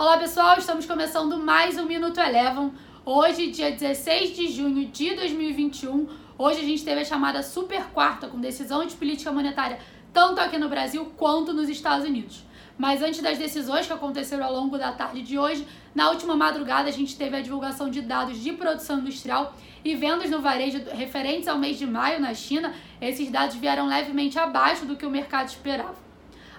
Olá pessoal, estamos começando mais um Minuto Elevam. Hoje, dia 16 de junho de 2021, hoje a gente teve a chamada super quarta com decisão de política monetária tanto aqui no Brasil quanto nos Estados Unidos. Mas antes das decisões que aconteceram ao longo da tarde de hoje, na última madrugada a gente teve a divulgação de dados de produção industrial e vendas no varejo referentes ao mês de maio na China. Esses dados vieram levemente abaixo do que o mercado esperava.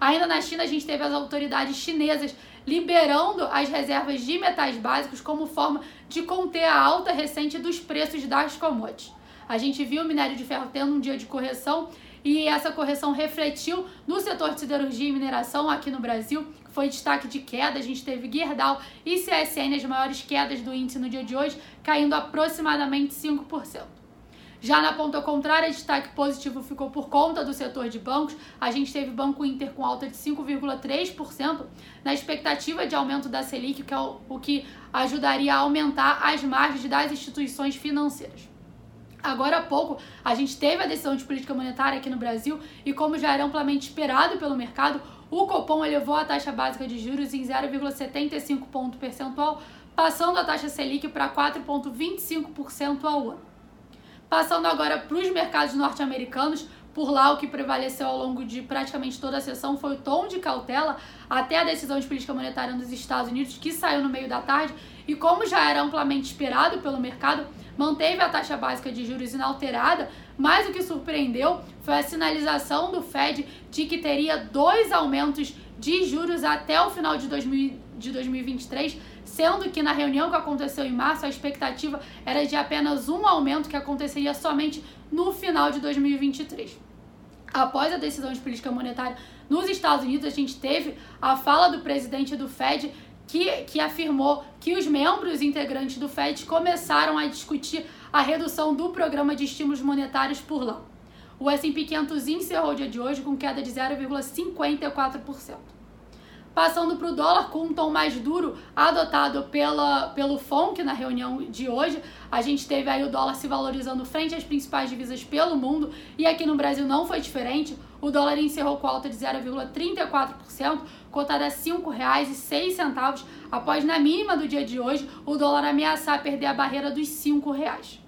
Ainda na China, a gente teve as autoridades chinesas liberando as reservas de metais básicos como forma de conter a alta recente dos preços das commodities. A gente viu o minério de ferro tendo um dia de correção e essa correção refletiu no setor de siderurgia e mineração aqui no Brasil, foi destaque de queda. A gente teve Gerdau e CSN as maiores quedas do índice no dia de hoje, caindo aproximadamente 5%. Já na ponta contrária, destaque positivo ficou por conta do setor de bancos. A gente teve Banco Inter com alta de 5,3% na expectativa de aumento da Selic, que é o que ajudaria a aumentar as margens das instituições financeiras. Agora há pouco, a gente teve a decisão de política monetária aqui no Brasil e, como já era amplamente esperado pelo mercado, o Copom elevou a taxa básica de juros em 0,75 ponto percentual, passando a taxa Selic para 4,25% ao ano. Passando agora para os mercados norte-americanos, por lá o que prevaleceu ao longo de praticamente toda a sessão foi o tom de cautela até a decisão de política monetária nos Estados Unidos, que saiu no meio da tarde, e como já era amplamente esperado pelo mercado, manteve a taxa básica de juros inalterada, mas o que surpreendeu foi a sinalização do Fed de que teria dois aumentos de juros até o final de, 2000, de 2023, sendo que na reunião que aconteceu em março a expectativa era de apenas um aumento que aconteceria somente no final de 2023. Após a decisão de política monetária nos Estados Unidos, a gente teve a fala do presidente do Fed que, que afirmou que os membros integrantes do Fed começaram a discutir a redução do programa de estímulos monetários por lá. O S&P 500 encerrou o dia de hoje com queda de 0,54%. Passando para o dólar com um tom mais duro adotado pela, pelo FONC na reunião de hoje, a gente teve aí o dólar se valorizando frente às principais divisas pelo mundo e aqui no Brasil não foi diferente. O dólar encerrou com alta de 0,34%, cotada a R$ 5,06 após na mínima do dia de hoje o dólar ameaçar perder a barreira dos R$ 5,00.